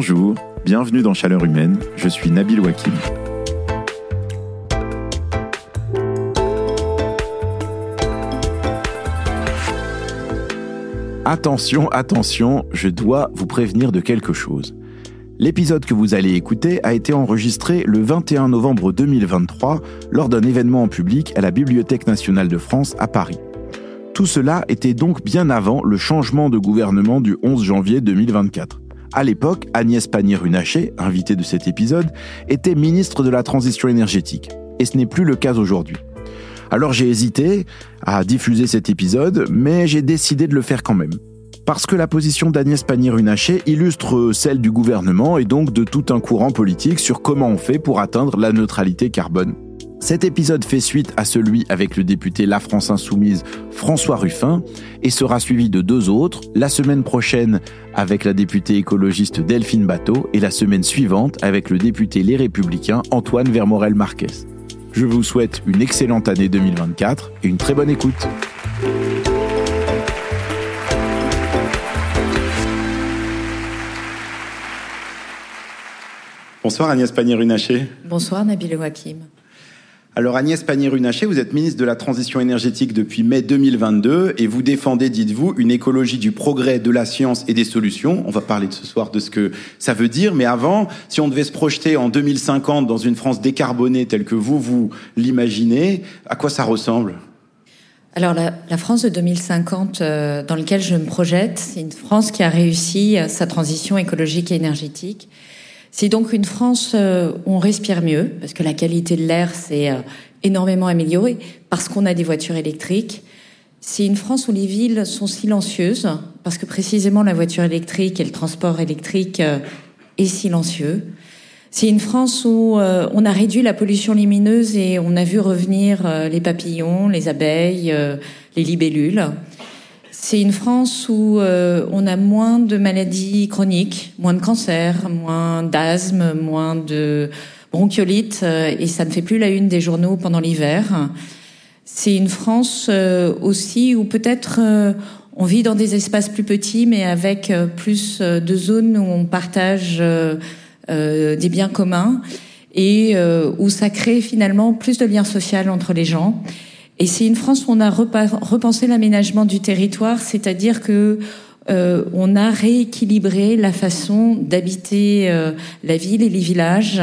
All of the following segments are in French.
Bonjour, bienvenue dans Chaleur Humaine, je suis Nabil Wakim. Attention, attention, je dois vous prévenir de quelque chose. L'épisode que vous allez écouter a été enregistré le 21 novembre 2023 lors d'un événement en public à la Bibliothèque nationale de France à Paris. Tout cela était donc bien avant le changement de gouvernement du 11 janvier 2024. À l'époque, Agnès Pannier-Runacher, invitée de cet épisode, était ministre de la Transition énergétique. Et ce n'est plus le cas aujourd'hui. Alors j'ai hésité à diffuser cet épisode, mais j'ai décidé de le faire quand même. Parce que la position d'Agnès Pannier-Runacher illustre celle du gouvernement et donc de tout un courant politique sur comment on fait pour atteindre la neutralité carbone. Cet épisode fait suite à celui avec le député La France Insoumise François Ruffin et sera suivi de deux autres, la semaine prochaine avec la députée écologiste Delphine Bateau et la semaine suivante avec le député Les Républicains Antoine Vermorel Marquez. Je vous souhaite une excellente année 2024 et une très bonne écoute. Bonsoir Agnès Pannier-Runacher. Bonsoir Nabil Wakim. Alors Agnès Pannier-Runacher, vous êtes ministre de la Transition énergétique depuis mai 2022 et vous défendez, dites-vous, une écologie du progrès, de la science et des solutions. On va parler de ce soir de ce que ça veut dire, mais avant, si on devait se projeter en 2050 dans une France décarbonée telle que vous, vous l'imaginez, à quoi ça ressemble? Alors la, France de 2050 euh, dans laquelle je me projette, c'est une France qui a réussi sa transition écologique et énergétique c'est donc une France euh, où on respire mieux, parce que la qualité de l'air s'est euh, énormément améliorée, parce qu'on a des voitures électriques. C'est une France où les villes sont silencieuses, parce que précisément la voiture électrique et le transport électrique euh, est silencieux. C'est une France où on a réduit la pollution lumineuse et on a vu revenir les papillons, les abeilles, les libellules. C'est une France où euh, on a moins de maladies chroniques, moins de cancers, moins d'asthme, moins de bronchiolite, euh, et ça ne fait plus la une des journaux pendant l'hiver. C'est une France euh, aussi où peut-être on vit dans des espaces plus petits, mais avec plus de zones où on partage des biens communs et où ça crée finalement plus de liens sociaux entre les gens. Et c'est une France où on a repensé l'aménagement du territoire, c'est-à-dire que euh, on a rééquilibré la façon d'habiter euh, la ville et les villages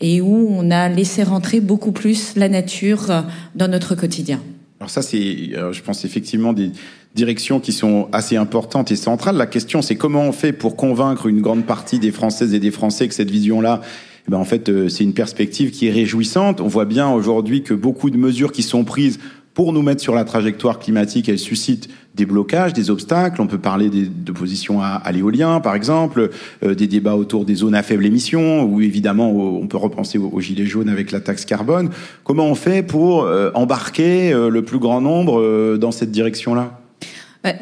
et où on a laissé rentrer beaucoup plus la nature dans notre quotidien. Alors ça, c'est, euh, je pense effectivement des directions qui sont assez importantes et centrales. La question, c'est comment on fait pour convaincre une grande partie des Françaises et des Français que cette vision-là eh ben en fait, euh, c'est une perspective qui est réjouissante. On voit bien aujourd'hui que beaucoup de mesures qui sont prises pour nous mettre sur la trajectoire climatique, elles suscitent des blocages, des obstacles. On peut parler d'opposition à, à l'éolien, par exemple, euh, des débats autour des zones à faible émission, ou évidemment, on peut repenser aux, gilets jaunes avec la taxe carbone. Comment on fait pour euh, embarquer le plus grand nombre dans cette direction-là?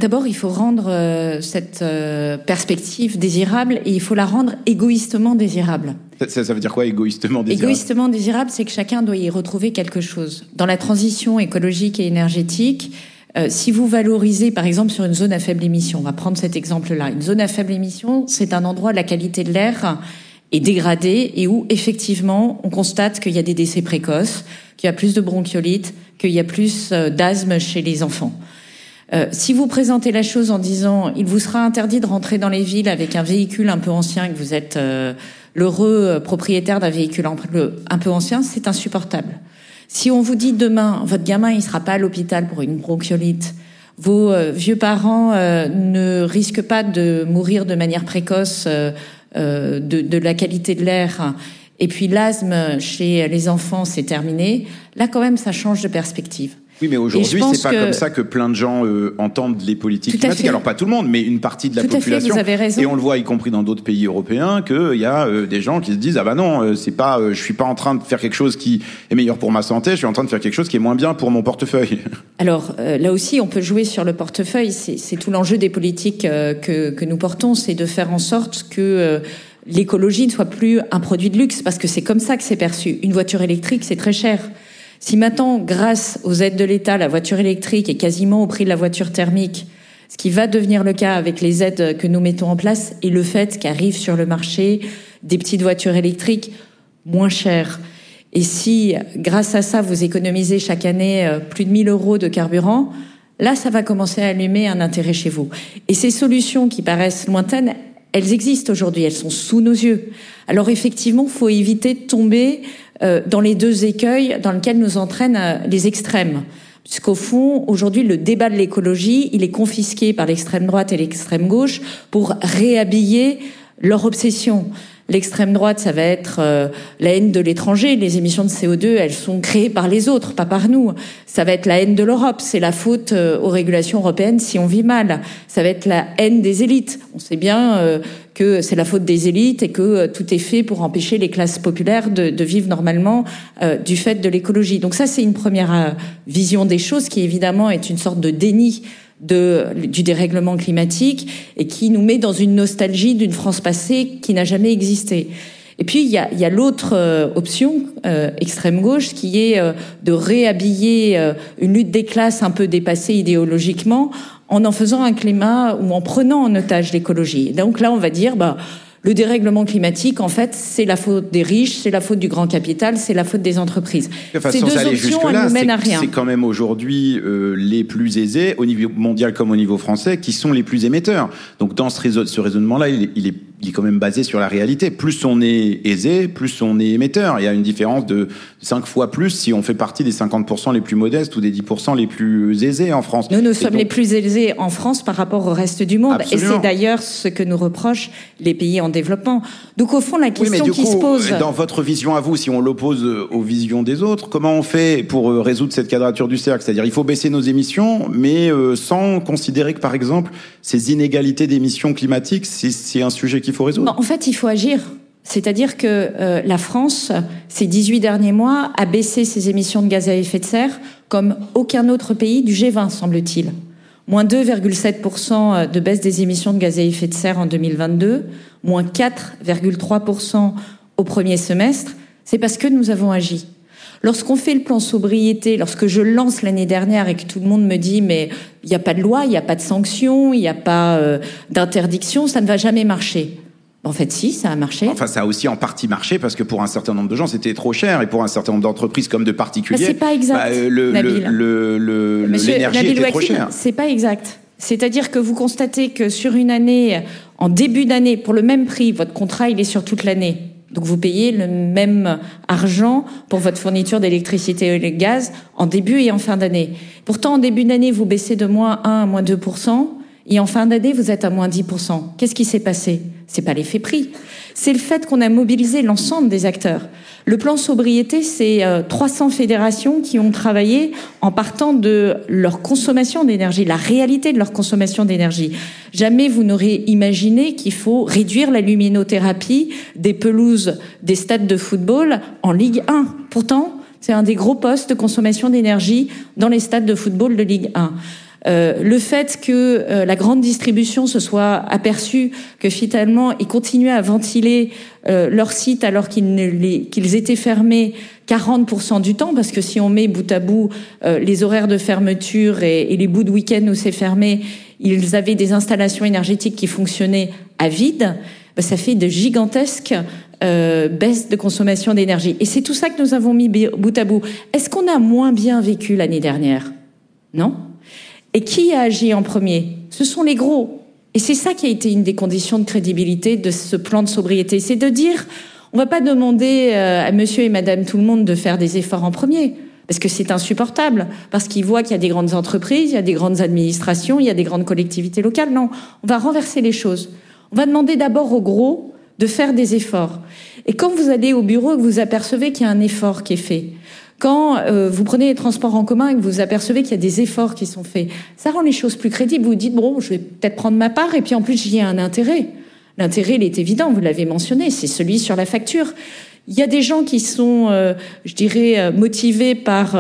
D'abord, il faut rendre cette perspective désirable et il faut la rendre égoïstement désirable. Ça, veut dire quoi, égoïstement désirable? Égoïstement désirable, c'est que chacun doit y retrouver quelque chose. Dans la transition écologique et énergétique, euh, si vous valorisez, par exemple, sur une zone à faible émission, on va prendre cet exemple-là. Une zone à faible émission, c'est un endroit où la qualité de l'air est dégradée et où, effectivement, on constate qu'il y a des décès précoces, qu'il y a plus de bronchiolite, qu'il y a plus euh, d'asthme chez les enfants. Euh, si vous présentez la chose en disant il vous sera interdit de rentrer dans les villes avec un véhicule un peu ancien que vous êtes euh, l'heureux euh, propriétaire d'un véhicule un peu ancien, c'est insupportable. Si on vous dit demain, votre gamin il sera pas à l'hôpital pour une bronchiolite, vos euh, vieux parents ne risquent pas de mourir de manière précoce de, de, la qualité de l'air, et puis l'asthme chez les enfants c'est terminé, là quand même ça change de perspective. Oui, mais aujourd'hui, c'est pas comme ça que plein de gens euh, entendent les politiques climatiques. Alors pas tout le monde, mais une partie de la population. vous avez raison. Et on le voit, y compris dans d'autres pays européens, qu'il y a euh, des gens qui se disent ah bah non, euh, c'est pas, je suis pas en train de faire quelque chose qui est meilleur pour ma santé, je suis en train de faire quelque chose qui est moins bien pour mon portefeuille. Alors là aussi, on peut jouer sur le portefeuille. C'est tout l'enjeu des politiques que, que nous portons, c'est de faire en sorte que l'écologie ne soit plus un produit de luxe, parce que c'est comme ça que c'est perçu. Une voiture électrique, c'est très cher. Si maintenant, grâce aux aides de l'État, la voiture électrique est quasiment au prix de la voiture thermique, ce qui va devenir le cas avec les aides que nous mettons en place et le fait qu'arrivent sur le marché des petites voitures électriques moins chères. Et si, grâce à ça, vous économisez chaque année euh, plus de 1000 euros de carburant, là, ça va commencer à allumer un intérêt chez vous. Et ces solutions qui paraissent lointaines, elles existent aujourd'hui, elles sont sous nos yeux. Alors effectivement, faut éviter de tomber euh, dans les deux écueils dans lesquels nous entraînent euh, les extrêmes. Puisqu'au fond, aujourd'hui, le débat de l'écologie, il est confisqué par l'extrême droite et l'extrême gauche pour réhabiller leur obsession. L'extrême droite, ça va être euh, la haine de l'étranger. Les émissions de CO2, elles sont créées par les autres, pas par nous. Ça va être la haine de l'Europe. C'est la faute euh, aux régulations européennes si on vit mal. Ça va être la haine des élites. On sait bien euh, que c'est la faute des élites et que tout est fait pour empêcher les classes populaires de, de vivre normalement du fait de l'écologie. Donc ça, c'est une première vision des choses qui évidemment est une sorte de déni du dérèglement climatique et qui nous met dans une nostalgie d'une France passée qui n'a jamais existé. Et puis il y a, y a l'autre euh, option euh, extrême gauche qui est euh, de réhabiller une lutte des classes un peu dépassée idéologiquement en en faisant un climat ou en prenant en otage l'écologie. Donc là on va dire bah le dérèglement climatique, en fait, c'est la faute des riches, c'est la faute du grand capital, c'est la faute des entreprises. Ces deux options, elles ne mènent à rien. C'est quand même aujourd'hui euh, les plus aisés, au niveau mondial comme au niveau français, qui sont les plus émetteurs. Donc dans ce, ce raisonnement-là, il, il est il est quand même basé sur la réalité. Plus on est aisé, plus on est émetteur. Il y a une différence de 5 fois plus si on fait partie des 50% les plus modestes ou des 10% les plus aisés en France. Nous, nous sommes les plus aisés en France par rapport au reste du monde. Et c'est d'ailleurs ce que nous reprochent les pays en développement. Donc au fond, la question qui se pose... Dans votre vision à vous, si on l'oppose aux visions des autres, comment on fait pour euh, résoudre cette quadrature du cercle? C'est-à-dire il faut baisser nos émissions, mais euh, sans considérer que, par exemple, ces inégalités d'émissions climatiques, c'est un sujet qui résoudre En fait, il faut agir. C'est-à-dire que euh, la France, ces 18 derniers mois, a baissé ses émissions de gaz à effet de serre comme aucun autre pays du G20, semble-t-il. Moins 2,7% de baisse des émissions de gaz à effet de serre en 2022, moins 4,3% au premier semestre. C'est parce que nous avons agi. Lorsqu'on fait le plan sobriété, lorsque je lance l'année dernière et que tout le monde me dit mais il n'y a pas de loi, il n'y a pas de sanction, il n'y a pas euh, d'interdiction, ça ne va jamais marcher. En fait, si, ça a marché. Enfin, ça a aussi en partie marché parce que pour un certain nombre de gens, c'était trop cher et pour un certain nombre d'entreprises comme de particuliers, c'est pas exact. Bah, euh, le, l'énergie était trop chère. C'est pas exact. C'est-à-dire que vous constatez que sur une année, en début d'année, pour le même prix, votre contrat il est sur toute l'année. Donc vous payez le même argent pour votre fourniture d'électricité et de gaz en début et en fin d'année. Pourtant, en début d'année, vous baissez de moins 1 à moins 2 et en fin d'année, vous êtes à moins 10 Qu'est-ce qui s'est passé? C'est pas l'effet prix. C'est le fait qu'on a mobilisé l'ensemble des acteurs. Le plan sobriété, c'est 300 euh, fédérations qui ont travaillé en partant de leur consommation d'énergie, la réalité de leur consommation d'énergie. Jamais vous n'aurez imaginé qu'il faut réduire la luminothérapie des pelouses des stades de football en Ligue 1. Pourtant, c'est un des gros postes de consommation d'énergie dans les stades de football de Ligue 1. Euh, le fait que euh, la grande distribution se soit aperçue que finalement ils continuaient à ventiler euh, leur site alors qu'ils étaient fermés 40% du temps, parce que si on met bout à bout euh, les horaires de fermeture et, et les bouts de week-end où c'est fermé, ils avaient des installations énergétiques qui fonctionnaient à vide, bah, ça fait de gigantesques euh, baisses de consommation d'énergie. Et c'est tout ça que nous avons mis bout à bout. Est-ce qu'on a moins bien vécu l'année dernière? Non? Et qui a agi en premier? Ce sont les gros. Et c'est ça qui a été une des conditions de crédibilité de ce plan de sobriété. C'est de dire, on va pas demander euh, à monsieur et madame tout le monde de faire des efforts en premier. Parce que c'est insupportable, parce qu'ils voient qu'il y a des grandes entreprises, il y a des grandes administrations, il y a des grandes collectivités locales. Non, on va renverser les choses. On va demander d'abord aux gros de faire des efforts. Et quand vous allez au bureau vous apercevez qu'il y a un effort qui est fait, quand euh, vous prenez les transports en commun et que vous apercevez qu'il y a des efforts qui sont faits, ça rend les choses plus crédibles. Vous dites, bon, je vais peut-être prendre ma part, et puis en plus, j'y ai un intérêt. L'intérêt, il est évident, vous l'avez mentionné, c'est celui sur la facture. Il y a des gens qui sont, euh, je dirais, euh, motivés par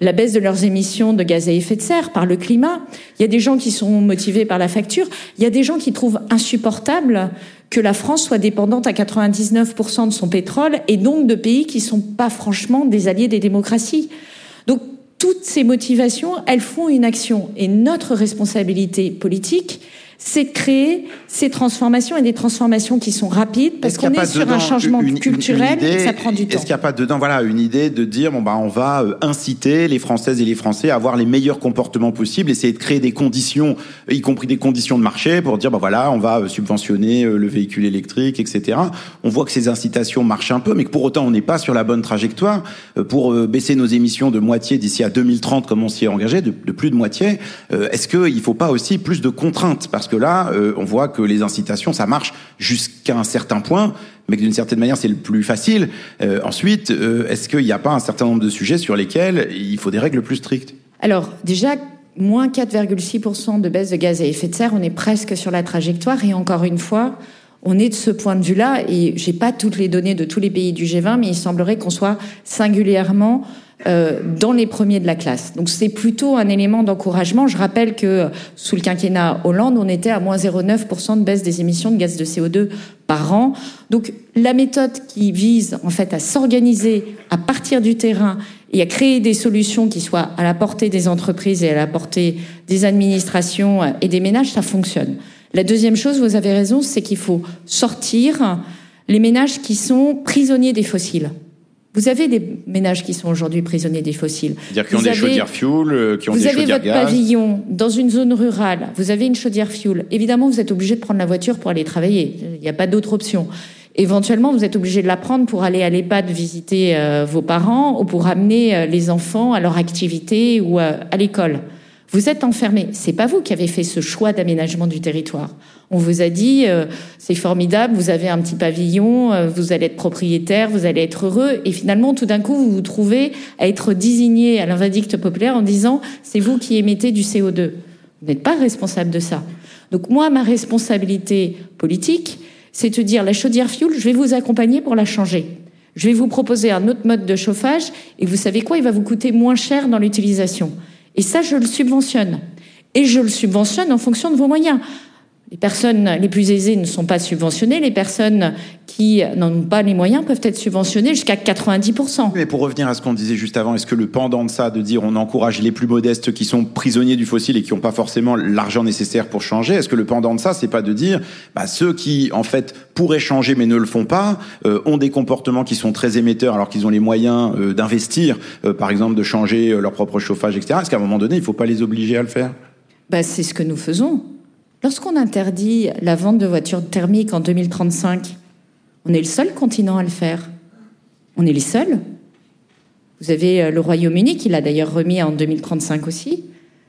la baisse de leurs émissions de gaz à effet de serre, par le climat. Il y a des gens qui sont motivés par la facture. Il y a des gens qui trouvent insupportable que la France soit dépendante à 99% de son pétrole et donc de pays qui sont pas franchement des alliés des démocraties. Donc toutes ces motivations, elles font une action. Et notre responsabilité politique, c'est de créer ces transformations et des transformations qui sont rapides parce qu'on est, sur un changement culturel et ça prend du temps. Est-ce qu'il n'y a pas dedans voilà une idée de dire bon bah on va euh, inciter les Françaises et les Français à avoir les meilleurs comportements possibles, essayer de créer des conditions, y compris des conditions de marché pour dire bah voilà on va euh, subventionner euh, le véhicule électrique etc. On voit que ces incitations marchent un peu, mais que pour autant on n'est pas sur la bonne trajectoire pour baisser nos émissions de moitié d'ici à 2030 comme on s'y est engagé de, de plus de moitié. Est-ce qu'il ne faut pas aussi plus de contraintes? Parce là, euh, on voit que les incitations, ça marche jusqu'à un certain point, mais que d'une certaine manière, c'est le plus facile. Euh, ensuite, euh, est-ce qu'il n'y a pas un certain nombre de sujets sur lesquels il faut des règles plus strictes? Alors, déjà, moins 4,6% de baisse de gaz à effet de serre, on est presque sur la trajectoire. Et encore une fois, on est de ce point de vue-là, et j'ai pas toutes les données de tous les pays du G20, mais il semblerait qu'on soit singulièrement euh, dans les premiers de la classe. Donc c'est plutôt un élément d'encouragement. Je rappelle que sous le quinquennat Hollande, on était à moins 0,9% de baisse des émissions de gaz de CO2 par an. Donc la méthode qui vise en fait à s'organiser à partir du terrain et à créer des solutions qui soient à la portée des entreprises et à la portée des administrations et des ménages, ça fonctionne. La deuxième chose, vous avez raison, c'est qu'il faut sortir les ménages qui sont prisonniers des fossiles. Vous avez des ménages qui sont aujourd'hui prisonniers des fossiles. C'est-à-dire qui ont des chaudières fuel, euh, qui ont vous des chaudières gaz. Vous avez votre pavillon dans une zone rurale. Vous avez une chaudière fuel. Évidemment, vous êtes obligé de prendre la voiture pour aller travailler. Il n'y a pas d'autre option. Éventuellement, vous êtes obligé de la prendre pour aller à l'EHPAD visiter euh, vos parents ou pour amener euh, les enfants à leur activité ou à l'école. Vous êtes enfermé. C'est pas vous qui avez fait ce choix d'aménagement du territoire. On vous a dit euh, c'est formidable, vous avez un petit pavillon, euh, vous allez être propriétaire, vous allez être heureux, et finalement tout d'un coup vous vous trouvez à être désigné à l'invadicte populaire en disant c'est vous qui émettez du CO2. Vous n'êtes pas responsable de ça. Donc moi ma responsabilité politique, c'est de dire la chaudière fuel, je vais vous accompagner pour la changer. Je vais vous proposer un autre mode de chauffage, et vous savez quoi, il va vous coûter moins cher dans l'utilisation. Et ça, je le subventionne. Et je le subventionne en fonction de vos moyens. Les personnes les plus aisées ne sont pas subventionnées. Les personnes qui n'en ont pas les moyens peuvent être subventionnées jusqu'à 90%. Mais pour revenir à ce qu'on disait juste avant, est-ce que le pendant de ça, de dire on encourage les plus modestes qui sont prisonniers du fossile et qui n'ont pas forcément l'argent nécessaire pour changer, est-ce que le pendant de ça, c'est pas de dire bah, ceux qui en fait pourraient changer mais ne le font pas, euh, ont des comportements qui sont très émetteurs alors qu'ils ont les moyens euh, d'investir, euh, par exemple de changer leur propre chauffage, etc. Est-ce qu'à un moment donné, il ne faut pas les obliger à le faire? Bah, C'est ce que nous faisons. Lorsqu'on interdit la vente de voitures thermiques en 2035, on est le seul continent à le faire. On est les seuls. Vous avez euh, le Royaume-Uni, qui l'a d'ailleurs remis en 2035 aussi.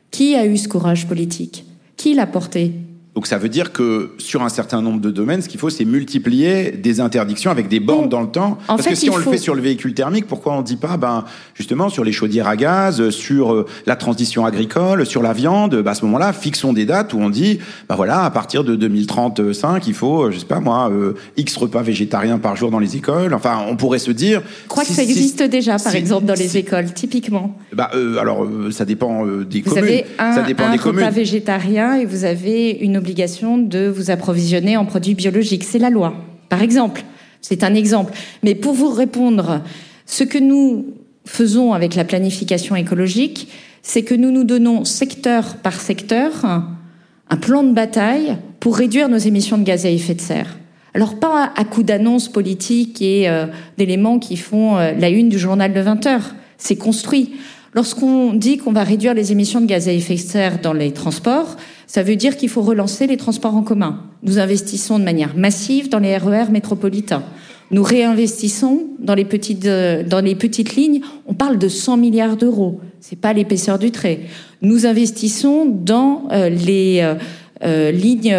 Qui a eu ce courage politique? Qui l'a porté? Donc ça veut dire que sur un certain nombre de domaines, ce qu'il faut, c'est multiplier des interdictions avec des bornes dans le temps. Parce que si on le fait sur le véhicule thermique, pourquoi on ne dit pas, ben justement sur les chaudières à gaz, sur euh, la transition agricole, sur la viande, ben, à ce moment-là, fixons des dates où on dit, ben voilà, à partir de 2035, il faut, euh, je sais pas moi, euh, X repas végétariens par jour dans les écoles. Enfin, on pourrait se dire. Je crois que ça existe déjà, par exemple, dans les écoles, typiquement. Bah, alors, ça dépend des vous communes. Avez un, ça dépend des repas végétarien et vous avez une obligation de vous approvisionner en produits biologiques. C'est la loi, par exemple. C'est un exemple. Mais pour vous répondre, ce que nous faisons avec la planification écologique, c'est que nous nous donnons secteur par secteur un plan de bataille pour réduire nos émissions de gaz à effet de serre. Alors pas à coup d'annonces politiques et euh, d'éléments qui font euh, la une du journal de 20 heures. C'est construit. Lorsqu'on dit qu'on va réduire les émissions de gaz à effet de serre dans les transports, ça veut dire qu'il faut relancer les transports en commun. Nous investissons de manière massive dans les RER e métropolitains. Nous réinvestissons dans les petites, euh, dans les petites lignes. On parle de 100 milliards d'euros. C'est pas l'épaisseur du trait. Nous investissons dans euh, les euh, lignes,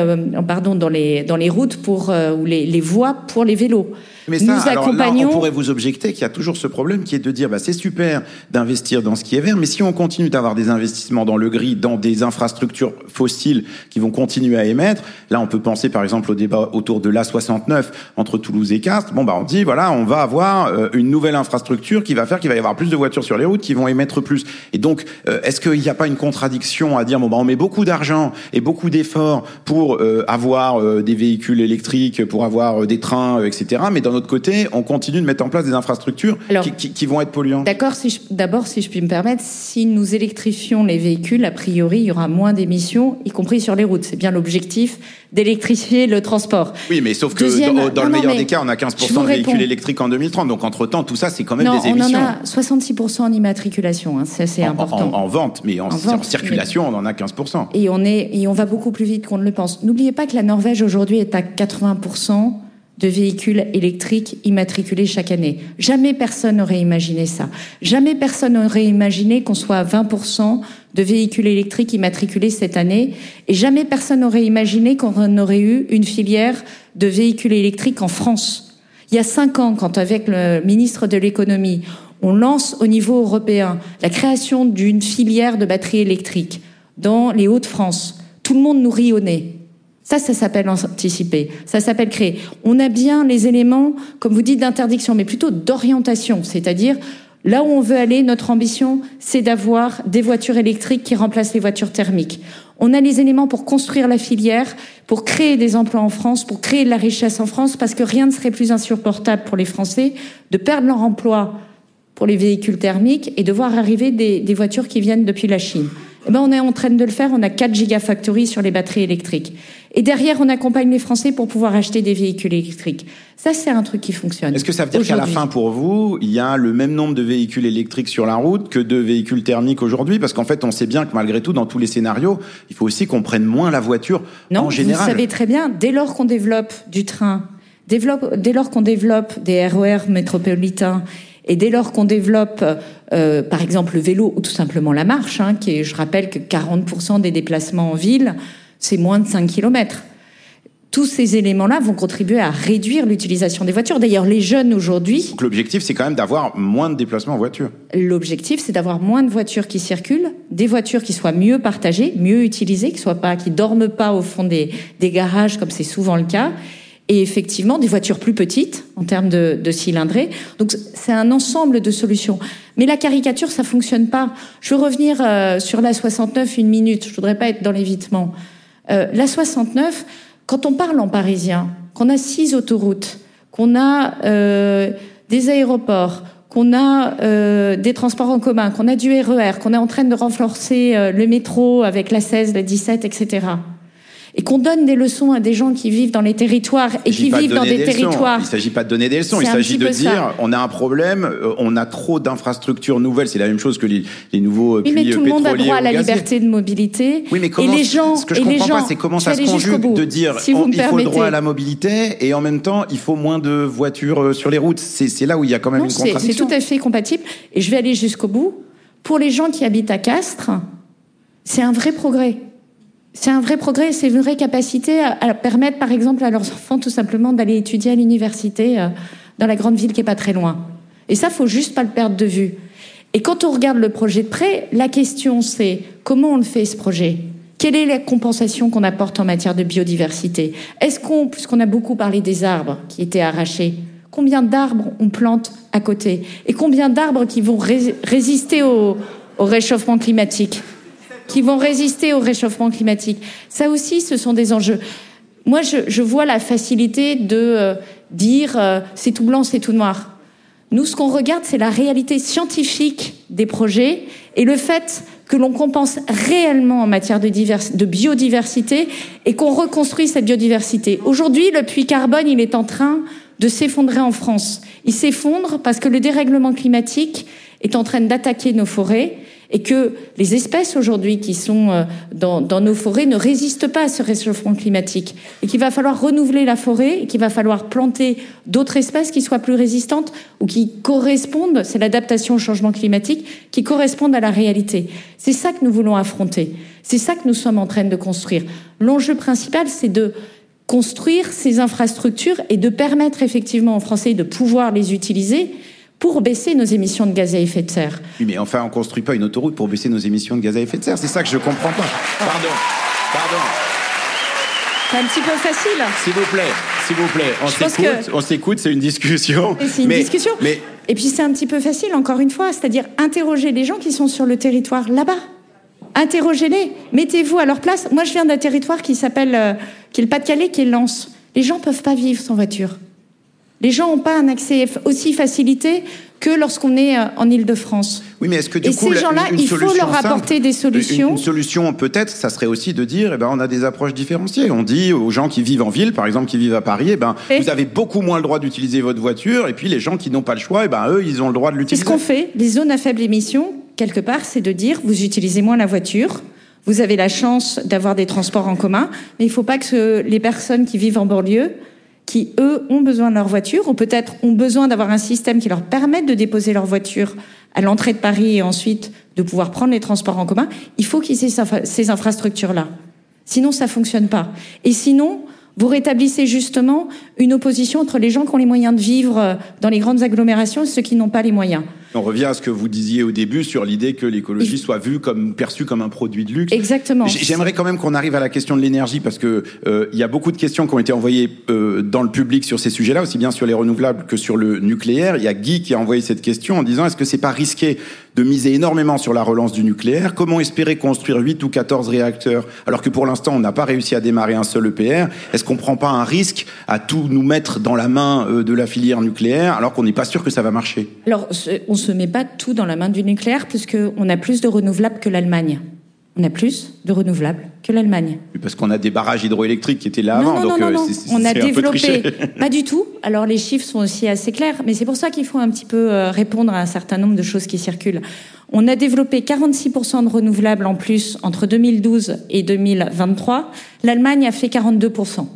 pardon, dans les, dans les routes pour, ou les, les voies pour les vélos. Mais ça, alors là, on pourrait vous objecter qu'il y a toujours ce problème qui est de dire, bah, c'est super d'investir dans ce qui est vert, mais si on continue d'avoir des investissements dans le gris, dans des infrastructures fossiles qui vont continuer à émettre, là, on peut penser par exemple au débat autour de l'A69 entre Toulouse et Castres. Bon, bah, on dit, voilà, on va avoir euh, une nouvelle infrastructure qui va faire qu'il va y avoir plus de voitures sur les routes qui vont émettre plus. Et donc, euh, est-ce qu'il n'y a pas une contradiction à dire, bon, bah, on met beaucoup d'argent et beaucoup d'efforts pour euh, avoir des véhicules électriques, pour avoir des trains, etc. Mais dans d'un autre côté, on continue de mettre en place des infrastructures qui, vont être polluantes. D'accord, si d'abord, si je puis me permettre, si nous électrifions les véhicules, a priori, il y aura moins d'émissions, y compris sur les routes. C'est bien l'objectif d'électrifier le transport. Oui, mais sauf que dans, le meilleur des cas, on a 15% de véhicules électriques en 2030. Donc entre-temps, tout ça, c'est quand même des émissions. on en a 66% en immatriculation, hein, c'est important. En, vente, mais en, circulation, on en a 15%. Et on, est, et on va beaucoup plus vite qu'on ne le pense. N'oubliez pas que la Norvège, aujourd'hui, est à 80% de véhicules électriques immatriculés chaque année. Jamais personne n'aurait imaginé ça. Jamais personne n'aurait imaginé qu'on soit à 20% de véhicules électriques immatriculés cette année. Et jamais personne n'aurait imaginé qu'on aurait eu une filière de véhicules électriques en France. Il y a cinq ans, quand avec le ministre de l'économie, on lance au niveau européen la création d'une filière de batteries électriques dans les Hauts-de-France, tout le monde nous rit au nez. Ça, ça s'appelle anticiper. Ça s'appelle créer. On a bien les éléments, comme vous dites, d'interdiction, mais plutôt d'orientation. C'est-à-dire, là où on veut aller, notre ambition, c'est d'avoir des voitures électriques qui remplacent les voitures thermiques. On a les éléments pour construire la filière, pour créer des emplois en France, pour créer de la richesse en France, parce que rien ne serait plus insupportable pour les Français de perdre leur emploi pour les véhicules thermiques et de voir arriver des, voitures qui viennent depuis la Chine. Eh ben, on est en train de le faire. On a 4 gigafactories sur les batteries électriques. Et derrière, on accompagne les Français pour pouvoir acheter des véhicules électriques. Ça, c'est un truc qui fonctionne. Est-ce que ça veut dire qu'à la fin, pour vous, il y a le même nombre de véhicules électriques sur la route que de véhicules thermiques aujourd'hui? Parce qu'en fait, on sait bien que malgré tout, dans tous les scénarios, il faut aussi qu'on prenne moins la voiture en général. Vous savez très bien, dès lors qu'on développe du train, développe, dès lors qu'on développe des RER métropolitains et dès lors qu'on développe, euh, par exemple, le vélo ou tout simplement la marche, hein, qui est, je rappelle que 40% des déplacements en ville, c'est moins de 5 km. Tous ces éléments-là vont contribuer à réduire l'utilisation des voitures. D'ailleurs, les jeunes aujourd'hui. Donc l'objectif, c'est quand même d'avoir moins de déplacements en voiture. L'objectif, c'est d'avoir moins de voitures qui circulent, des voitures qui soient mieux partagées, mieux utilisées, qui soient pas, qui dorment pas au fond des, des garages comme c'est souvent le cas, et effectivement des voitures plus petites en termes de, de cylindrée. Donc c'est un ensemble de solutions. Mais la caricature, ça fonctionne pas. Je veux revenir euh, sur la 69 une minute. Je voudrais pas être dans l'évitement. Euh, la 69, quand on parle en parisien, qu'on a six autoroutes, qu'on a euh, des aéroports, qu'on a euh, des transports en commun, qu'on a du RER, qu'on est en train de renforcer euh, le métro avec la 16, la 17, etc et qu'on donne des leçons à des gens qui vivent dans les territoires et qui vivent dans des, territoires. Il s'agit pas de donner des leçons, il s'agit de dire on a un problème, euh, on a trop d'infrastructures nouvelles. C'est la même chose que les, les nouveaux oui, mais tout le monde a droit à la liberté de mobilité. Oui, mais comment, et les gens, ce que je comprends pas, c'est comment ça se conjugue de dire il faut le droit à la mobilité et en même temps il faut moins de voitures euh, sur les routes. C'est là où il y a quand même une contradiction. C'est tout à fait compatible. Et je vais aller jusqu'au bout. Pour les gens qui habitent à Castres, c'est un vrai progrès c'est un vrai progrès, c'est une vraie capacité à, permettre, par exemple, à leurs enfants tout simplement d'aller étudier à l'université euh, dans la grande ville qui est pas très loin. Et ça, faut juste pas le perdre de vue. Et quand on regarde le projet de près, la question c'est comment on le fait ce projet? Quelle est la compensation qu'on apporte en matière de biodiversité? Est-ce qu'on, puisqu'on a beaucoup parlé des arbres qui étaient arrachés, combien d'arbres on plante à côté? Et combien d'arbres qui vont résister au réchauffement climatique? Qui vont résister au réchauffement climatique. Ça aussi, ce sont des enjeux. Moi, je, je vois la facilité de euh, dire euh, c'est tout blanc, c'est tout noir. Nous, ce qu'on regarde, c'est la réalité scientifique des projets et le fait que l'on compense réellement en matière de, de biodiversité et qu'on reconstruit cette biodiversité. Aujourd'hui, le puits carbone, il est en train de s'effondrer en France. Il s'effondre parce que le dérèglement climatique est en train d'attaquer nos forêts et que les espèces aujourd'hui qui sont euh, dans, dans, nos forêts ne résistent pas à ce réchauffement climatique et qu'il va falloir renouveler la forêt qu'il va falloir planter d'autres espèces qui soient plus résistantes ou qui correspondent, c'est l'adaptation au changement climatique, qui correspondent à la réalité. C'est ça que nous voulons affronter. C'est ça que nous sommes en train de construire. L'enjeu principal, c'est de construire ces infrastructures et de permettre effectivement aux Français de pouvoir les utiliser pour baisser nos émissions de gaz à effet de serre. Oui, mais enfin, on ne construit pas une autoroute pour baisser nos émissions de gaz à effet de serre. C'est ça que je ne comprends pas. Pardon, pardon. C'est un petit peu facile. S'il vous plaît, s'il vous plaît, on s'écoute, on s'écoute, c'est une discussion. C'est une discussion. Mais... Et puis c'est un petit peu facile, encore une fois, c'est-à-dire interroger les gens qui sont sur le territoire là-bas. Interrogez-les, mettez-vous à leur place. Moi, je viens d'un territoire qui s'appelle, euh, qui est le Pas-de-Calais, qui est Lens. Les gens peuvent pas vivre sans voiture. Les gens n'ont pas un accès aussi facilité que lorsqu'on est euh, en Ile-de-France. Oui, mais est-ce que du Et coup, ces gens-là, il faut leur apporter simple, des solutions. Une, une solution, peut-être, ça serait aussi de dire, eh ben, on a des approches différenciées. On dit aux gens qui vivent en ville, par exemple, qui vivent à Paris, eh ben, Et- vous avez beaucoup moins le droit d'utiliser votre voiture, et puis les gens qui n'ont pas le choix, eh ben, eux, ils ont le droit de C'est l'utiliser. ce qu'on fait. Les zones à faible émission, quelque part, c'est de dire vous utilisez moins la voiture. Vous avez la chance d'avoir des transports en commun, mais il ne faut pas que les personnes qui vivent en banlieue, qui eux ont besoin de leur voiture, ou peut-être ont besoin d'avoir un système qui leur permette de déposer leur voiture à l'entrée de Paris et ensuite de pouvoir prendre les transports en commun, il faut qu'ils aient ces infra- ces infrastructures-là. Sinon, ça fonctionne pas. Et sinon, vous rétablissez justement une opposition entre les gens qui ont les moyens de vivre euh, dans les grandes agglomérations et ceux qui n'ont pas les moyens. On revient à ce que vous disiez au début sur l'idée que l'écologie soit vue comme perçue comme un produit de luxe. Exactement. J'aimerais quand même qu'on arrive à la question de l'énergie parce que euh, il y a beaucoup de questions qui ont été envoyées euh, dans le public sur ces sujets-là, aussi bien sur les renouvelables que sur le nucléaire. Il y a Guy qui a envoyé cette question en disant est-ce que c'est pas risqué de miser énormément sur la relance du nucléaire? Comment espérer construire 8 ou 14 réacteurs alors que pour l'instant on n'a pas réussi à démarrer un seul EPR Est-ce qu'on prend pas un risque à tout nous mettre dans la main euh, de la filière nucléaire alors qu'on n'est pas sûr que ça va marcher? Alors, ce- on se met pas tout dans la main du nucléaire puisqu'on a plus de renouvelables que l'Allemagne. On a plus de renouvelables que l'Allemagne. Parce qu'on a des barrages hydroélectriques qui étaient là non, avant, non, donc non, euh, non, c'est- On a développé. Pas du tout. Alors les chiffres sont aussi assez clairs, mais c'est pour ça qu'il faut un petit peu euh, répondre à un certain nombre de choses qui circulent. On a développé 46% de renouvelables en plus entre 2012 et 2023. L'Allemagne a fait 42%.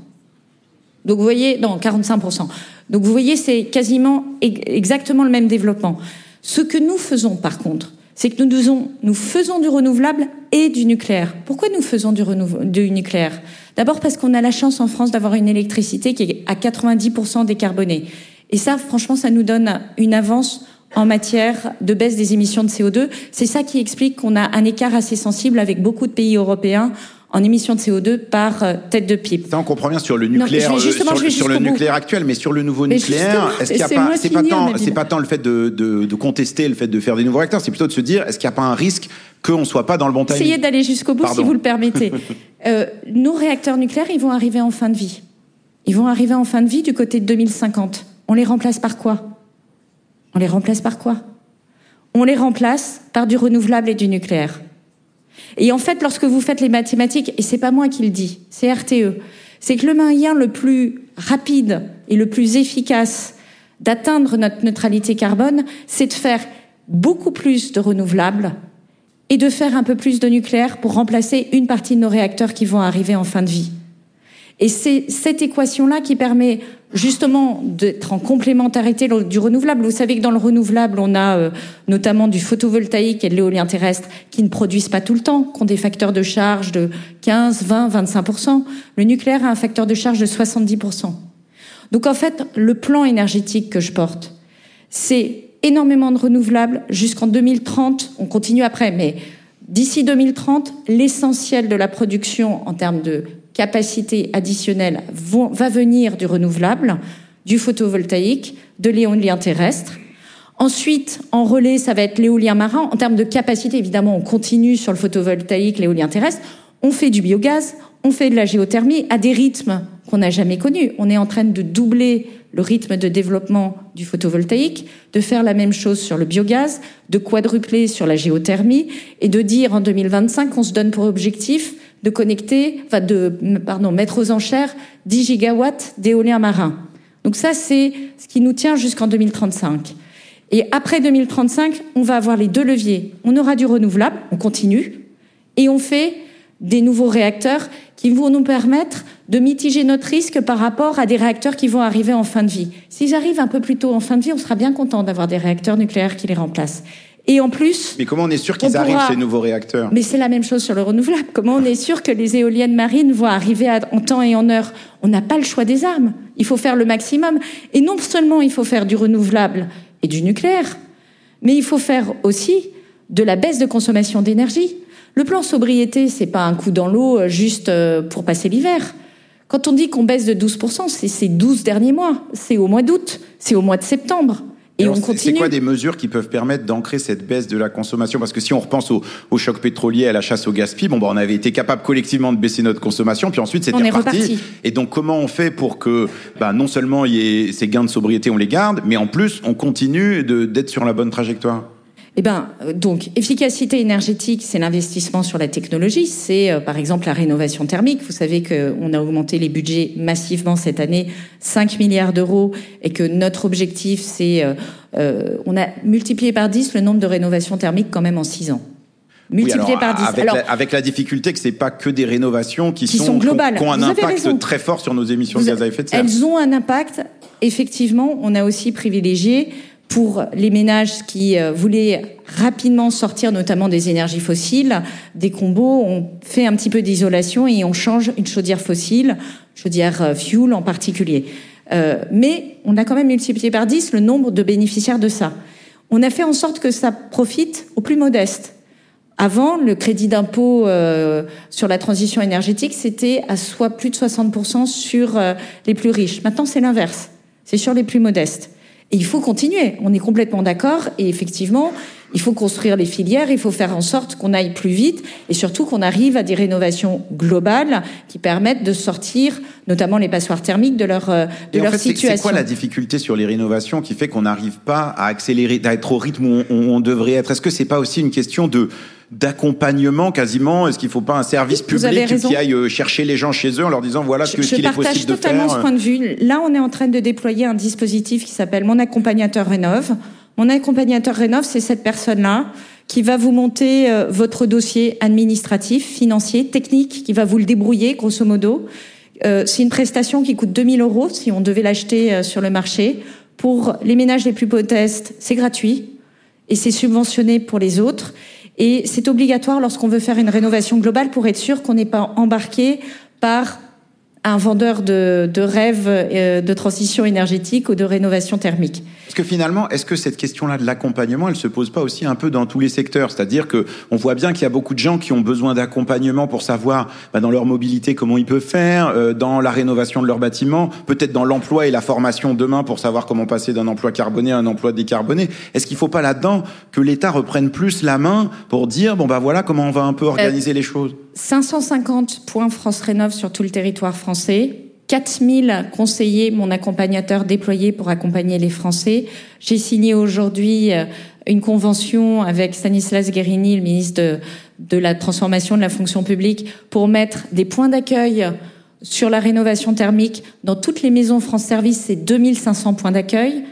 Donc vous voyez, non, 45%. Donc vous voyez, c'est quasiment exactement le même développement. Ce que nous faisons par contre, c'est que nous faisons, du renouvelable et du nucléaire. Pourquoi nous faisons du, du nucléaire? D'abord parce qu'on a la chance en France d'avoir une électricité qui est à 90% décarbonée. Et ça, franchement, ça nous donne une avance en matière de baisse des émissions de CO2. C'est ça qui explique qu'on a un écart assez sensible avec beaucoup de pays européens en émissions de CO2 par euh, tête de pipe. Ça, on comprend bien sur le nucléaire, euh, sur, le nucléaire actuel, mais sur le nouveau Mais nucléaire, justement, est-ce qu'il n'y a c'est pas, moi c'est pas tant, Nabil. c'est pas tant le fait de, de, de contester le fait de faire des nouveaux réacteurs, c'est plutôt de se dire, est-ce qu'il n'y a pas un risque qu'on soit pas dans le bon timing? Essayez d'aller jusqu'au bout Pardon. si vous le permettez. Euh, nos réacteurs nucléaires, ils vont arriver en fin de vie. Ils vont arriver en fin de vie du côté de 2050. On les remplace par quoi? On les remplace par quoi? On les remplace par du renouvelable et du nucléaire. Et en fait, lorsque vous faites les mathématiques, et c'est pas moi qui le dis, c'est RTE, c'est que le moyen le plus rapide et le plus efficace d'atteindre notre neutralité carbone, c'est de faire beaucoup plus de renouvelables et de faire un peu plus de nucléaire pour remplacer une partie de nos réacteurs qui vont arriver en fin de vie. Et c'est cette équation-là qui permet justement d'être en complémentarité du renouvelable. Vous savez que dans le renouvelable, on a euh, notamment du photovoltaïque et de l'éolien terrestre qui ne produisent pas tout le temps, qui ont des facteurs de charge de 15, 20, 25% Le nucléaire a un facteur de charge de 70% Donc en fait, le plan énergétique que je porte, c'est énormément de renouvelables jusqu'en 2030. On continue après, mais d'ici 2030, l'essentiel de la production en termes de capacité additionnelle va venir du renouvelable, du photovoltaïque, de l'éolien terrestre. Ensuite, en relais, ça va être l'éolien marin. En termes de capacité, évidemment, on continue sur le photovoltaïque, l'éolien terrestre. On fait du biogaz, on fait de la géothermie à des rythmes qu'on n'a jamais connus. On est en train de doubler le rythme de développement du photovoltaïque, de faire la même chose sur le biogaz, de quadrupler sur la géothermie et de dire en 2025 qu'on se donne pour objectif de connecter, enfin de, pardon, mettre aux enchères 10 gigawatts d'éolien marin. Donc ça, c'est ce qui nous tient jusqu'en 2035. Et après 2035, on va avoir les deux leviers. On aura du renouvelable, on continue, et on fait des nouveaux réacteurs qui vont nous permettre de mitiger notre risque par rapport à des réacteurs qui vont arriver en fin de vie. S'ils arrivent un peu plus tôt en fin de vie, on sera bien content d'avoir des réacteurs nucléaires qui les remplacent. Et en plus, Mais comment on est sûr qu'ils arrivent, pourra- ces nouveaux réacteurs mais c'est la même chose sur le renouvelable. Comment on est sûr que les éoliennes marines vont arriver à- en temps et en heure On n'a pas le choix des armes. Il faut faire le maximum. Et non seulement il faut faire du renouvelable et du nucléaire, mais il faut faire aussi de la baisse de consommation d'énergie. Le plan sobriété, c'est pas un coup dans l'eau euh, juste euh, pour passer l'hiver. Quand on dit qu'on baisse de 12%, c'est ces 12 derniers mois. C'est au mois d'août, c'est au mois de septembre. Et on continue. C'est quoi des mesures qui peuvent permettre d'ancrer cette baisse de la consommation? Parce que si on repense au, au, choc pétrolier, à la chasse au gaspillage, bon, bah, on avait été capable collectivement de baisser notre consommation, puis ensuite c'était reparti. reparti. Et donc comment on fait pour que bah, non seulement il y ait ces gains de sobriété, on les garde, mais en plus on continue d'être sur la bonne trajectoire? Eh ben, donc, efficacité énergétique, c'est l'investissement sur la technologie. C'est, euh, par exemple, la rénovation thermique. Vous savez qu'on a augmenté les budgets massivement cette année, 5 milliards d'euros, et que notre objectif, c'est, euh, euh, on a multiplié par 10 le nombre de rénovations thermiques quand même en 6 ans. Multiplié par 10. Avec, la, avec, la, difficulté que c'est pas que des rénovations qui, sont, globales, qui ont, un impact très fort sur nos émissions de gaz à effet de serre. Elles ont un impact. Effectivement, on a aussi privilégié pour les ménages qui euh, voulaient rapidement sortir notamment des énergies fossiles, des combos, on fait un petit peu d'isolation et on change une chaudière fossile, chaudière euh, fuel en particulier. Euh, mais on a quand même multiplié par 10 le nombre de bénéficiaires de ça. On a fait en sorte que ça profite aux plus modestes. Avant, le crédit d'impôt euh, sur la transition énergétique, c'était à soit plus de 60% sur euh, les plus riches. Maintenant, c'est l'inverse. C'est sur les plus modestes. Et il faut continuer. On est complètement d'accord. Et effectivement, il faut construire les filières. Il faut faire en sorte qu'on aille plus vite et surtout qu'on arrive à des rénovations globales qui permettent de sortir, notamment les passoires thermiques, de leur euh, de leur situation. C'est quoi la difficulté sur les rénovations qui fait qu'on n'arrive pas à accélérer, à être au rythme où on, on devrait être? Est-ce que c'est pas aussi une question de d'accompagnement quasiment Est-ce qu'il ne faut pas un service public qui aille euh, chercher les gens chez eux en leur disant voilà ce qu'il est possible de faire Je partage totalement ce point de vue. Là, on est en train de déployer un dispositif qui s'appelle Mon accompagnateur rénove. Mon accompagnateur rénove, c'est cette personne-là qui va vous monter euh, votre dossier administratif, financier, technique, qui va vous le débrouiller, grosso modo. Euh, c'est une prestation qui coûte 2000 euros si on devait l'acheter sur le marché. Pour les ménages les plus modestes, c'est gratuit et c'est subventionné pour les autres. Et c'est obligatoire lorsqu'on veut faire une rénovation globale pour être sûr qu'on n'est pas embarqué par un vendeur de, de rêves euh, de transition énergétique ou de rénovation thermique. Parce que finalement, est-ce que cette question-là de l'accompagnement, elle se pose pas aussi un peu dans tous les secteurs? C'est-à-dire que on voit bien qu'il y a beaucoup de gens qui ont besoin d'accompagnement pour savoir bah, dans leur mobilité comment ils peuvent faire, euh, dans la rénovation de leur bâtiment, peut-être dans l'emploi et la formation demain pour savoir comment passer d'un emploi carboné à un emploi décarboné. Est-ce qu'il faut pas là-dedans que l'État reprenne plus la main pour dire bon bah voilà comment on va un peu organiser les choses? 550 points France Rénov sur tout le territoire français 4000 conseillers, mon accompagnateur déployé pour accompagner les Français. J'ai signé aujourd'hui euh, une convention avec Stanislas Guérini, le ministre de, la Transformation de la fonction publique, pour mettre des points d'accueil sur la rénovation thermique dans toutes les maisons France Service, c'est 2500 points d'accueil.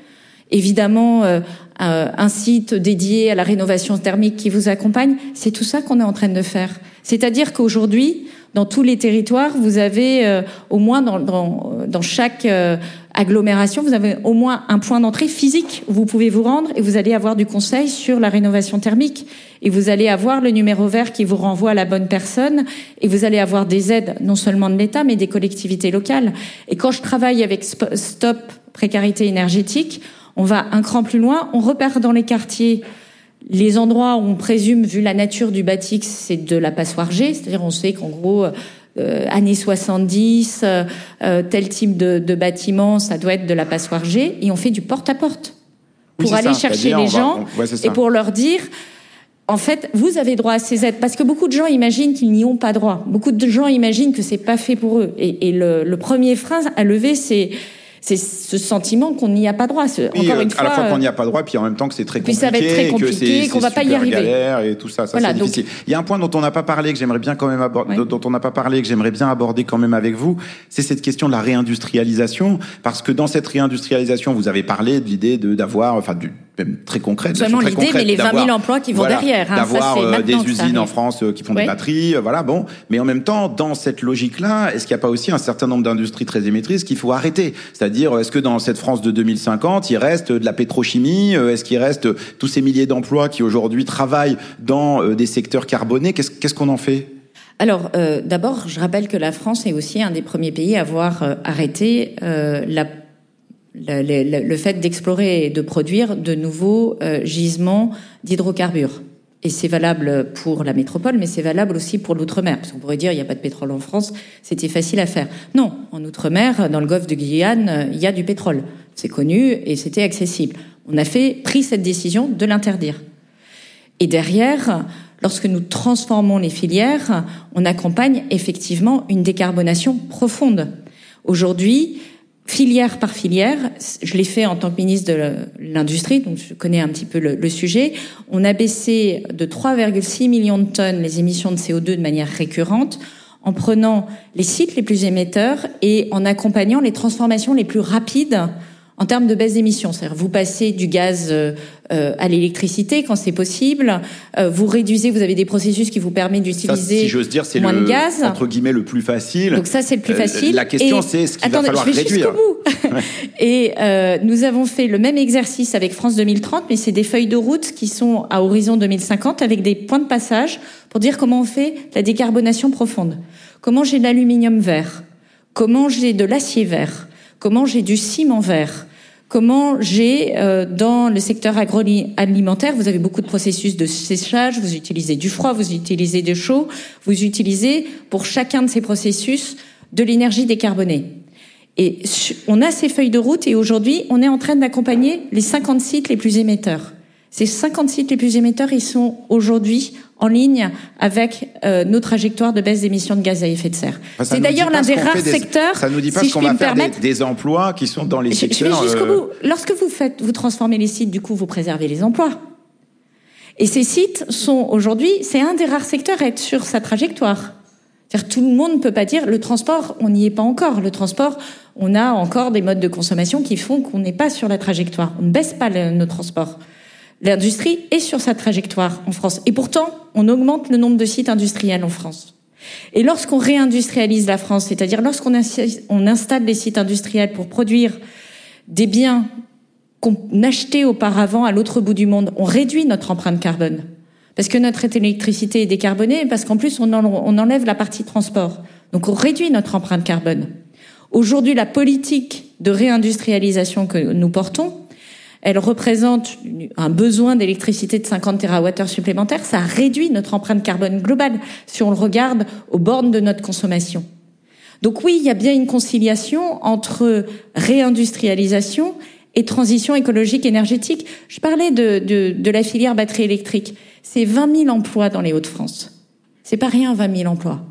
Évidemment, euh, un site dédié à la rénovation thermique qui vous accompagne. C'est tout ça qu'on est en train de faire. C'est-à-dire qu'aujourd'hui, dans tous les territoires, vous avez euh, au moins dans, dans, dans chaque euh, agglomération, vous avez au moins un point d'entrée physique où vous pouvez vous rendre et vous allez avoir du conseil sur la rénovation thermique. Et vous allez avoir le numéro vert qui vous renvoie à la bonne personne et vous allez avoir des aides non seulement de l'État mais des collectivités locales. Et quand je travaille avec Stop Précarité énergétique, on va un cran plus loin, on repère dans les quartiers les endroits où on présume, vu la nature du bâti, c'est de la passoire G, c'est-à-dire on sait qu'en gros, euh, années 70, euh, euh, tel type de, de, bâtiment, ça doit être de la passoire G, et on fait du porte-à-porte pour aller chercher les gens et pour leur dire, en fait, vous avez droit à ces aides, parce que beaucoup de gens imaginent qu'ils n'y ont pas droit. Beaucoup de gens imaginent que c'est pas fait pour eux. Et, et le, le premier frein à lever, c'est c'est ce sentiment qu'on n'y a pas droit. Encore une fois, à la fois qu'on n'y a pas droit, puis en même temps que c'est très compliqué, ça va être très compliqué, qu'on va pas y arriver. Galère et tout ça, ça c'est difficile. Il y a un point dont on n'a pas parlé que j'aimerais bien quand même aborder, dont on n'a pas parlé que j'aimerais bien aborder quand même avec vous, c'est cette question de la réindustrialisation, parce que dans cette réindustrialisation, vous avez parlé de l'idée de d'avoir, enfin du même très concrète. Seulement l'idée, mais les 20 000 emplois qui vont derrière. Hein, d'avoir euh, des usines en France euh, qui font des batteries, euh, voilà, bon. Mais en même temps, dans cette logique-là, est-ce qu'il n'y a pas aussi un certain nombre d'industries très émettrices qu'il faut arrêter? C'est-à-dire, est-ce que dans cette France de 2050, il reste de la pétrochimie Est-ce qu'il reste tous ces milliers d'emplois qui aujourd'hui travaillent dans des secteurs carbonés? Qu'est-ce qu'on en fait? Alors, d'abord, je rappelle que la France est aussi un des premiers pays à avoir arrêté la le, le, fait d'explorer et de produire de nouveaux euh, gisements d'hydrocarbures. Et c'est valable pour la métropole, mais c'est valable aussi pour l'outre-mer. Parce qu'on pourrait dire, il n'y a pas de pétrole en France, c'était facile à faire. Non, en outre-mer, dans le golfe de Guyane, il y a du pétrole. C'est connu et c'était accessible. On a fait pris cette décision de l'interdire. Et derrière, lorsque nous transformons les filières, on accompagne effectivement une décarbonation profonde. Aujourd'hui, filière par filière, je l'ai fait en tant que ministre de l'Industrie, donc je connais un petit peu le, sujet, on a baissé de 3,6 millions de tonnes les émissions de CO2 de manière récurrente en prenant les sites les plus émetteurs et en accompagnant les transformations les plus rapides en termes de baisse d'émissions. C'est-à-dire vous passez du gaz euh, euh, à l'électricité quand c'est possible, euh, vous réduisez, vous avez des processus qui vous permettent d'utiliser si j'ose dire, c'est moins le, de gaz. entre guillemets le plus facile. Donc ça c'est le plus facile. la question c'est ce qu'il va falloir je vais réduire. Bout. et nous avons fait le même exercice avec France 2030, mais c'est des feuilles de route qui sont à horizon 2050 avec des points de passage pour dire comment on fait la décarbonation profonde. Comment j'ai de l'aluminium vert? Comment j'ai de l'acier vert? Comment j'ai du ciment vert Comment j'ai euh, dans le secteur agroalimentaire, vous avez beaucoup de processus de séchage, vous utilisez du froid, vous utilisez du chaud, vous utilisez pour chacun de ces processus de l'énergie décarbonée. Et on a ces feuilles de route et aujourd'hui, on est en train d'accompagner les 50 sites les plus émetteurs. Ces 50 sites les plus émetteurs, ils sont aujourd'hui en ligne avec euh, nos trajectoires de baisse d'émissions de gaz à effet de serre. Enfin, c'est d'ailleurs l'un des rares secteurs. Ça nous dit pas si ce qu'on va faire des, des, emplois qui sont dans les je, secteurs. Je vais jusqu'au euh... bout. Lorsque vous faites, vous transformez les sites, du coup, vous préservez les emplois. Et ces sites sont aujourd'hui, c'est un des rares secteurs à être sur sa trajectoire. C'est-à-dire tout le monde ne peut pas dire le transport, on n'y est pas encore. Le transport, on a encore des modes de consommation qui font qu'on n'est pas sur la trajectoire. On ne baisse pas le, nos transports. L'industrie est sur sa trajectoire en France. Et pourtant, on augmente le nombre de sites industriels en France. Et lorsqu'on réindustrialise la France, c'est-à-dire lorsqu'on on installe des sites industriels pour produire des biens qu'on achetait auparavant à l'autre bout du monde, on réduit notre empreinte carbone. Parce que notre électricité est décarbonée, parce qu'en plus, on enlève la partie transport. Donc on réduit notre empreinte carbone. Aujourd'hui, la politique de réindustrialisation que nous portons, elle représente un besoin d'électricité de 50 TWh supplémentaires, ça réduit notre empreinte carbone globale si on le regarde aux bornes de notre consommation. Donc oui, il y a bien une conciliation entre réindustrialisation et transition écologique énergétique. Je parlais de, de, de la filière batterie électrique. C'est 20 000 emplois dans les Hauts-de-France. C'est pas rien, 20 000 emplois.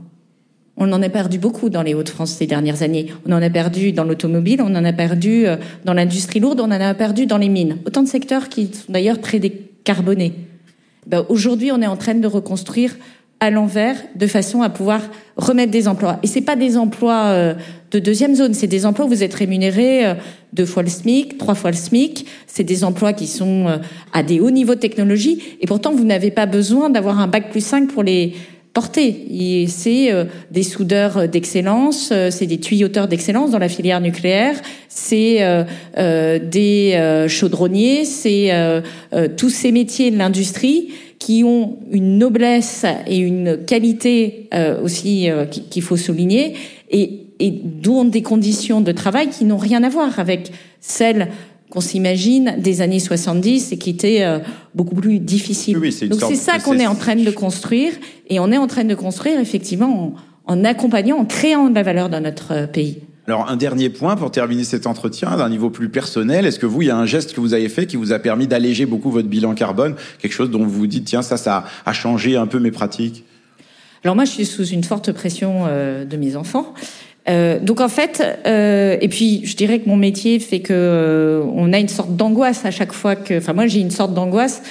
On en a perdu beaucoup dans les Hauts-de-France ces dernières années. On en a perdu dans l'automobile, on en a perdu euh, dans l'industrie lourde, on en a perdu dans les mines. Autant de secteurs qui sont d'ailleurs très décarbonés. Ben, Aujourd'hui, on est en train de reconstruire à l'envers de façon à pouvoir remettre des emplois. Et c'est pas des emplois euh, de deuxième zone, c'est des emplois où vous êtes rémunérés euh, deux fois le SMIC, trois fois le SMIC. C'est des emplois qui sont à des hauts niveaux de technologie. Et pourtant, vous n'avez pas besoin d'avoir un bac plus 5 pour les porter. C'est euh, des soudeurs d'excellence, euh, c'est des tuyauteurs d'excellence dans la filière nucléaire, c'est euh, des chaudronniers, c'est tous ces métiers de l'industrie qui ont une noblesse et une qualité aussi qu'il faut souligner et, et dont des conditions de travail qui n'ont rien à voir avec celles qu'on s'imagine des années 70 et qui était euh, beaucoup plus difficile. Oui, Donc c'est ça qu'on est en train de construire et on est en train de construire effectivement en, en accompagnant, en créant de la valeur dans notre euh, pays. Alors un dernier point pour terminer cet entretien d'un niveau plus personnel. Est-ce que vous, il y a un geste que vous avez fait qui vous a permis d'alléger beaucoup votre bilan carbone, quelque chose dont vous vous dites tiens ça ça a changé un peu mes pratiques? Alors moi je suis sous une forte pression euh, de mes enfants euh, donc en fait, euh, et puis je dirais que mon métier fait que euh, on a une sorte d'angoisse à chaque fois que, enfin moi j'ai une sorte d'angoisse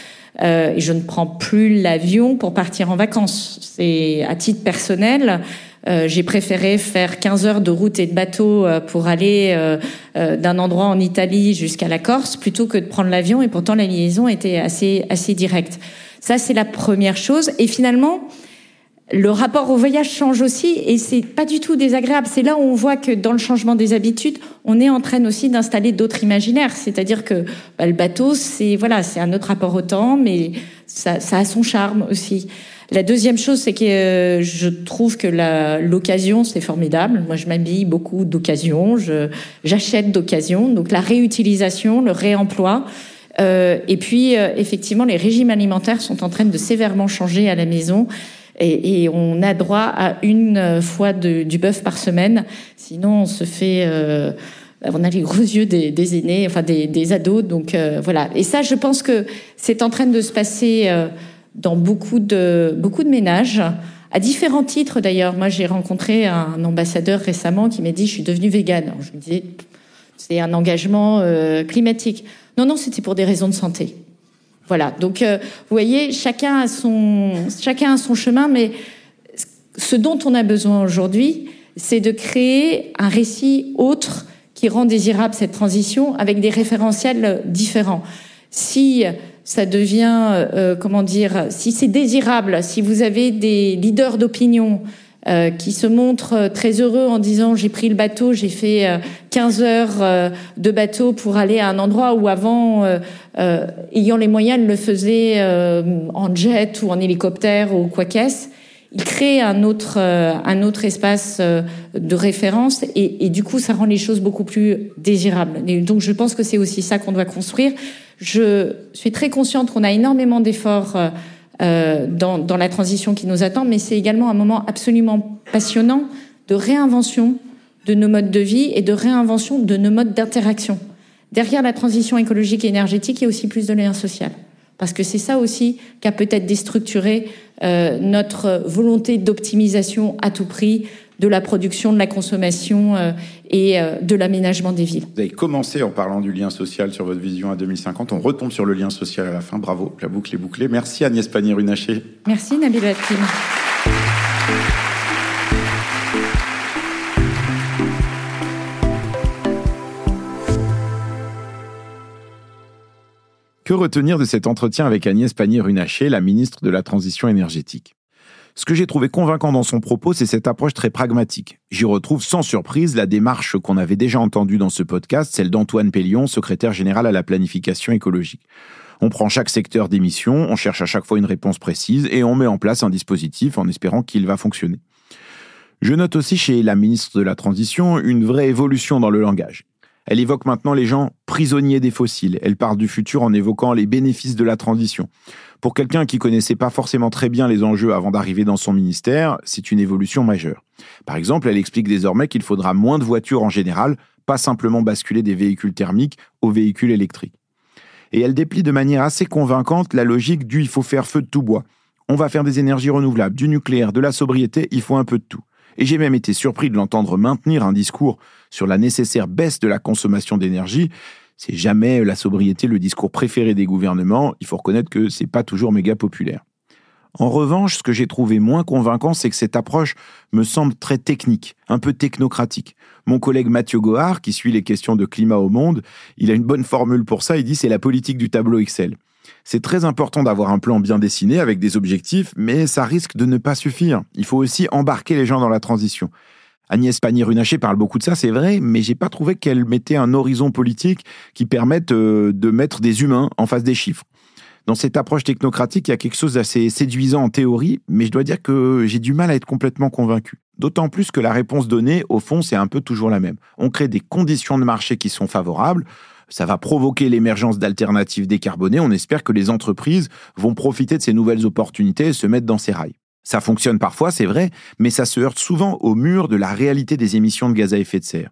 euh, et je ne prends plus l'avion pour partir en vacances. C'est à titre personnel. Euh, j'ai préféré faire 15 heures de route et de bateau pour aller d'un endroit en Italie jusqu'à la Corse plutôt que de prendre l'avion et pourtant la liaison était assez assez directe. Ça c'est la première chose et finalement le rapport au voyage change aussi et c'est pas du tout désagréable. C'est là où on voit que dans le changement des habitudes, on est en train aussi d'installer d'autres imaginaires. C'est-à-dire que bah, le bateau, c'est voilà, c'est un autre rapport au temps, mais ça, ça a son charme aussi. La deuxième chose, c'est que euh, je trouve que l'occasion, c'est formidable. Moi, je m'habille beaucoup d'occasion, j'achète d'occasion. Donc la réutilisation, le réemploi. Euh, et puis, euh, effectivement, les régimes alimentaires sont en train de sévèrement changer à la maison. Et, et, on a droit à une fois de, du bœuf par semaine. Sinon, on se fait euh, on a les gros yeux des, aînés, enfin des, ados. Donc voilà. Et ça, je pense que c'est en train de se passer dans beaucoup de beaucoup de ménages à différents titres d'ailleurs. Moi, j'ai rencontré un ambassadeur récemment qui m'a dit je suis devenu végane. je me disais c'est un engagement climatique. Non, non, c'était pour des raisons de santé. Voilà. Donc, vous voyez, chacun a son chacun a son chemin, mais ce dont on a besoin aujourd'hui, c'est de créer un récit autre qui rend désirable cette transition avec des référentiels différents. Si ça devient, euh, comment dire, si c'est désirable, si vous avez des leaders d'opinion euh, qui se montrent très heureux en disant j'ai pris le bateau, j'ai fait 15 euh, heures de bateau pour aller à un endroit où avant, ayant les moyens, le faisait en jet ou en hélicoptère ou quoi qu'est-ce, il crée un autre, euh, un autre espace euh, de référence et, et, du coup, ça rend les choses beaucoup plus désirables. Donc, je pense que c'est aussi ça qu'on doit construire. Je suis très consciente qu'on a énormément d'efforts euh, dans, dans la transition qui nous attend, mais c'est également un moment absolument passionnant de réinvention de nos modes de vie et de réinvention de nos modes d'interaction. Derrière la transition écologique et énergétique, il y a aussi plus de lien social. Parce que c'est ça aussi qui a peut-être déstructuré euh, notre volonté d'optimisation à tout prix de la production, de la consommation euh, et euh, de l'aménagement des villes. Vous avez commencé en parlant du lien social sur votre vision à 2050. On retombe sur le lien social à la fin. Bravo, la boucle est bouclée. Merci Agnès Pannier-Runacher. Merci Nabil Hakim. Que retenir de cet entretien avec Agnès Pannier-Runacher, la ministre de la Transition énergétique? Ce que j'ai trouvé convaincant dans son propos, c'est cette approche très pragmatique. J'y retrouve sans surprise la démarche qu'on avait déjà entendue dans ce podcast, celle d'Antoine Pellion, secrétaire général à la planification écologique. On prend chaque secteur d'émission, on cherche à chaque fois une réponse précise et on met en place un dispositif en espérant qu'il va fonctionner. Je note aussi chez la ministre de la Transition une vraie évolution dans le langage. Elle évoque maintenant les gens prisonniers des fossiles. Elle parle du futur en évoquant les bénéfices de la transition. Pour quelqu'un qui connaissait pas forcément très bien les enjeux avant d'arriver dans son ministère, c'est une évolution majeure. Par exemple, elle explique désormais qu'il faudra moins de voitures en général, pas simplement basculer des véhicules thermiques aux véhicules électriques. Et elle déplie de manière assez convaincante la logique du il faut faire feu de tout bois. On va faire des énergies renouvelables, du nucléaire, de la sobriété, il faut un peu de tout. Et j'ai même été surpris de l'entendre maintenir un discours sur la nécessaire baisse de la consommation d'énergie. C'est jamais la sobriété le discours préféré des gouvernements. Il faut reconnaître que c'est pas toujours méga populaire. En revanche, ce que j'ai trouvé moins convaincant, c'est que cette approche me semble très technique, un peu technocratique. Mon collègue Mathieu Gohard, qui suit les questions de climat au monde, il a une bonne formule pour ça, il dit c'est la politique du tableau Excel. C'est très important d'avoir un plan bien dessiné avec des objectifs, mais ça risque de ne pas suffire. Il faut aussi embarquer les gens dans la transition. Agnès Pannier-Runacher parle beaucoup de ça, c'est vrai, mais j'ai pas trouvé qu'elle mettait un horizon politique qui permette euh, de mettre des humains en face des chiffres. Dans cette approche technocratique, il y a quelque chose d'assez séduisant en théorie, mais je dois dire que j'ai du mal à être complètement convaincu. D'autant plus que la réponse donnée, au fond, c'est un peu toujours la même. On crée des conditions de marché qui sont favorables, ça va provoquer l'émergence d'alternatives décarbonées. On espère que les entreprises vont profiter de ces nouvelles opportunités et se mettre dans ces rails. Ça fonctionne parfois, c'est vrai, mais ça se heurte souvent au mur de la réalité des émissions de gaz à effet de serre.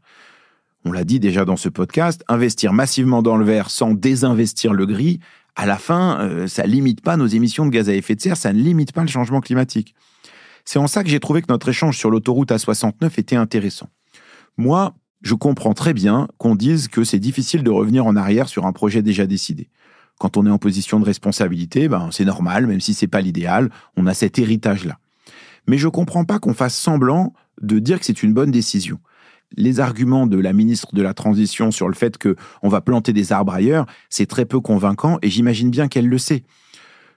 On l'a dit déjà dans ce podcast, investir massivement dans le vert sans désinvestir le gris, à la fin, euh, ça limite pas nos émissions de gaz à effet de serre, ça ne limite pas le changement climatique. C'est en ça que j'ai trouvé que notre échange sur l'autoroute A69 était intéressant. Moi, je comprends très bien qu'on dise que c'est difficile de revenir en arrière sur un projet déjà décidé. Quand on est en position de responsabilité, ben, c'est normal, même si c'est pas l'idéal, on a cet héritage-là. Mais je comprends pas qu'on fasse semblant de dire que c'est une bonne décision. Les arguments de la ministre de la Transition sur le fait qu'on va planter des arbres ailleurs, c'est très peu convaincant et j'imagine bien qu'elle le sait.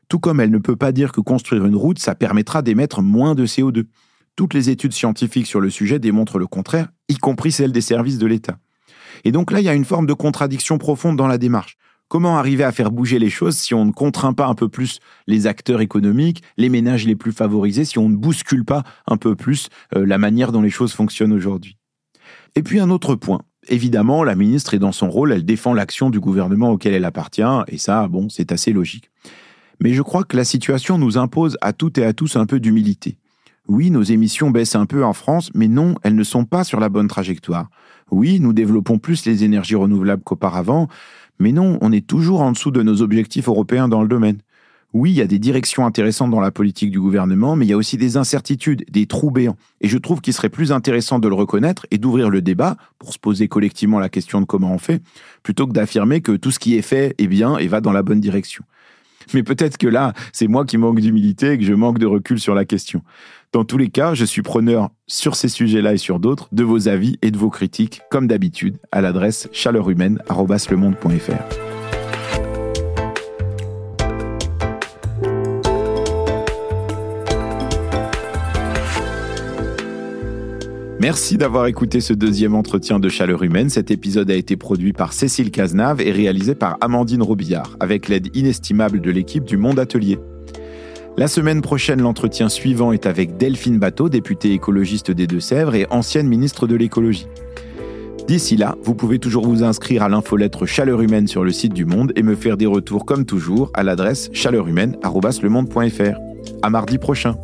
Tout comme elle ne peut pas dire que construire une route, ça permettra d'émettre moins de CO2. Toutes les études scientifiques sur le sujet démontrent le contraire, y compris celles des services de l'État. Et donc là, il y a une forme de contradiction profonde dans la démarche. Comment arriver à faire bouger les choses si on ne contraint pas un peu plus les acteurs économiques, les ménages les plus favorisés, si on ne bouscule pas un peu plus euh, la manière dont les choses fonctionnent aujourd'hui? Et puis un autre point. Évidemment, la ministre est dans son rôle, elle défend l'action du gouvernement auquel elle appartient, et ça, bon, c'est assez logique. Mais je crois que la situation nous impose à toutes et à tous un peu d'humilité. Oui, nos émissions baissent un peu en France, mais non, elles ne sont pas sur la bonne trajectoire. Oui, nous développons plus les énergies renouvelables qu'auparavant, mais non, on est toujours en dessous de nos objectifs européens dans le domaine. Oui, il y a des directions intéressantes dans la politique du gouvernement, mais il y a aussi des incertitudes, des trous béants. Et je trouve qu'il serait plus intéressant de le reconnaître et d'ouvrir le débat pour se poser collectivement la question de comment on fait, plutôt que d'affirmer que tout ce qui est fait est bien et va dans la bonne direction. Mais peut-être que là, c'est moi qui manque d'humilité et que je manque de recul sur la question. Dans tous les cas, je suis preneur sur ces sujets-là et sur d'autres de vos avis et de vos critiques, comme d'habitude, à l'adresse chaleurhumaine.fr. Merci d'avoir écouté ce deuxième entretien de Chaleur Humaine. Cet épisode a été produit par Cécile Cazenave et réalisé par Amandine Robillard, avec l'aide inestimable de l'équipe du Monde Atelier. La semaine prochaine, l'entretien suivant est avec Delphine Bateau, députée écologiste des Deux-Sèvres et ancienne ministre de l'écologie. D'ici là, vous pouvez toujours vous inscrire à l'infolettre Chaleur Humaine sur le site du Monde et me faire des retours comme toujours à l'adresse chaleurhumaine.lemonde.fr. À mardi prochain.